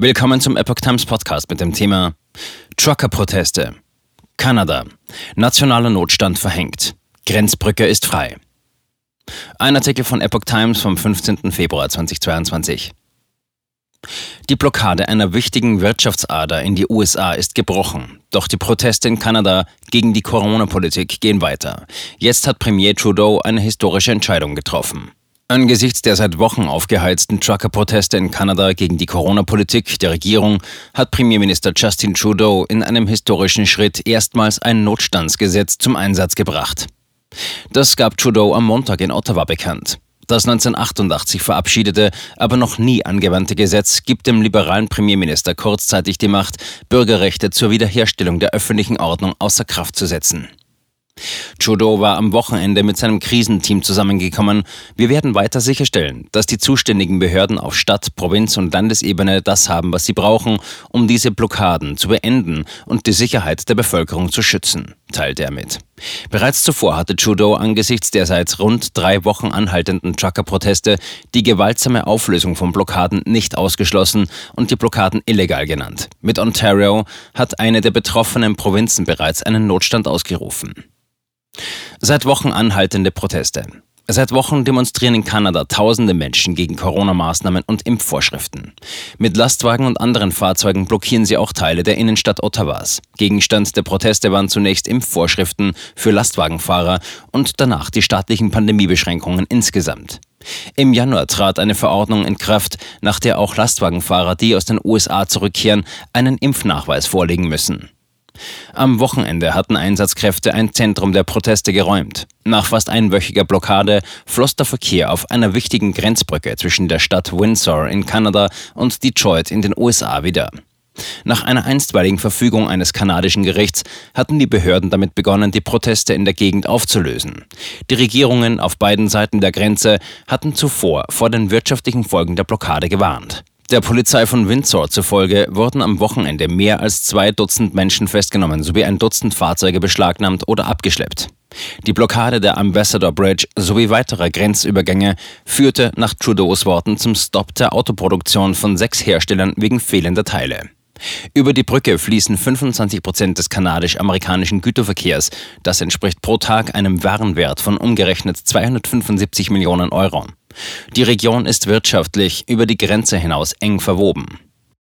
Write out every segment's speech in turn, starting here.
Willkommen zum Epoch Times Podcast mit dem Thema Trucker-Proteste. Kanada. Nationaler Notstand verhängt. Grenzbrücke ist frei. Ein Artikel von Epoch Times vom 15. Februar 2022. Die Blockade einer wichtigen Wirtschaftsader in die USA ist gebrochen. Doch die Proteste in Kanada gegen die Corona-Politik gehen weiter. Jetzt hat Premier Trudeau eine historische Entscheidung getroffen. Angesichts der seit Wochen aufgeheizten Trucker-Proteste in Kanada gegen die Corona-Politik der Regierung hat Premierminister Justin Trudeau in einem historischen Schritt erstmals ein Notstandsgesetz zum Einsatz gebracht. Das gab Trudeau am Montag in Ottawa bekannt. Das 1988 verabschiedete, aber noch nie angewandte Gesetz gibt dem liberalen Premierminister kurzzeitig die Macht, Bürgerrechte zur Wiederherstellung der öffentlichen Ordnung außer Kraft zu setzen. Trudeau war am Wochenende mit seinem Krisenteam zusammengekommen. Wir werden weiter sicherstellen, dass die zuständigen Behörden auf Stadt, Provinz und Landesebene das haben, was sie brauchen, um diese Blockaden zu beenden und die Sicherheit der Bevölkerung zu schützen, teilte er mit. Bereits zuvor hatte Trudeau angesichts der seit rund drei Wochen anhaltenden Trucker-Proteste die gewaltsame Auflösung von Blockaden nicht ausgeschlossen und die Blockaden illegal genannt. Mit Ontario hat eine der betroffenen Provinzen bereits einen Notstand ausgerufen. Seit Wochen anhaltende Proteste. Seit Wochen demonstrieren in Kanada tausende Menschen gegen Corona-Maßnahmen und Impfvorschriften. Mit Lastwagen und anderen Fahrzeugen blockieren sie auch Teile der Innenstadt Ottawas. Gegenstand der Proteste waren zunächst Impfvorschriften für Lastwagenfahrer und danach die staatlichen Pandemiebeschränkungen insgesamt. Im Januar trat eine Verordnung in Kraft, nach der auch Lastwagenfahrer, die aus den USA zurückkehren, einen Impfnachweis vorlegen müssen. Am Wochenende hatten Einsatzkräfte ein Zentrum der Proteste geräumt. Nach fast einwöchiger Blockade floss der Verkehr auf einer wichtigen Grenzbrücke zwischen der Stadt Windsor in Kanada und Detroit in den USA wieder. Nach einer einstweiligen Verfügung eines kanadischen Gerichts hatten die Behörden damit begonnen, die Proteste in der Gegend aufzulösen. Die Regierungen auf beiden Seiten der Grenze hatten zuvor vor den wirtschaftlichen Folgen der Blockade gewarnt. Der Polizei von Windsor zufolge wurden am Wochenende mehr als zwei Dutzend Menschen festgenommen sowie ein Dutzend Fahrzeuge beschlagnahmt oder abgeschleppt. Die Blockade der Ambassador Bridge sowie weiterer Grenzübergänge führte nach Trudeaus Worten zum Stopp der Autoproduktion von sechs Herstellern wegen fehlender Teile. Über die Brücke fließen 25 Prozent des kanadisch-amerikanischen Güterverkehrs. Das entspricht pro Tag einem Warenwert von umgerechnet 275 Millionen Euro. Die Region ist wirtschaftlich über die Grenze hinaus eng verwoben.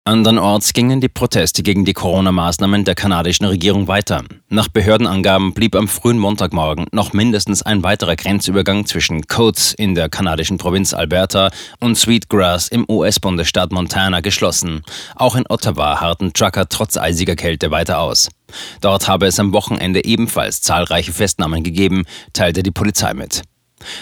Andernorts gingen die Proteste gegen die Corona-Maßnahmen der kanadischen Regierung weiter. Nach Behördenangaben blieb am frühen Montagmorgen noch mindestens ein weiterer Grenzübergang zwischen Coates in der kanadischen Provinz Alberta und Sweetgrass im US-Bundesstaat Montana geschlossen. Auch in Ottawa harten Trucker trotz eisiger Kälte weiter aus. Dort habe es am Wochenende ebenfalls zahlreiche Festnahmen gegeben, teilte die Polizei mit.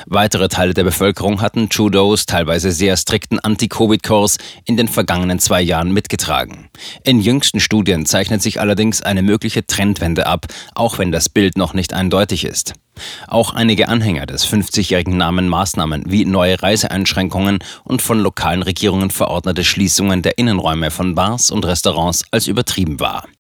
Weitere Teile der Bevölkerung hatten Trudeaus teilweise sehr strikten Anti-Covid-Kurs in den vergangenen zwei Jahren mitgetragen. In jüngsten Studien zeichnet sich allerdings eine mögliche Trendwende ab, auch wenn das Bild noch nicht eindeutig ist. Auch einige Anhänger des 50-jährigen Namen Maßnahmen wie neue Reiseeinschränkungen und von lokalen Regierungen verordnete Schließungen der Innenräume von Bars und Restaurants als übertrieben wahr.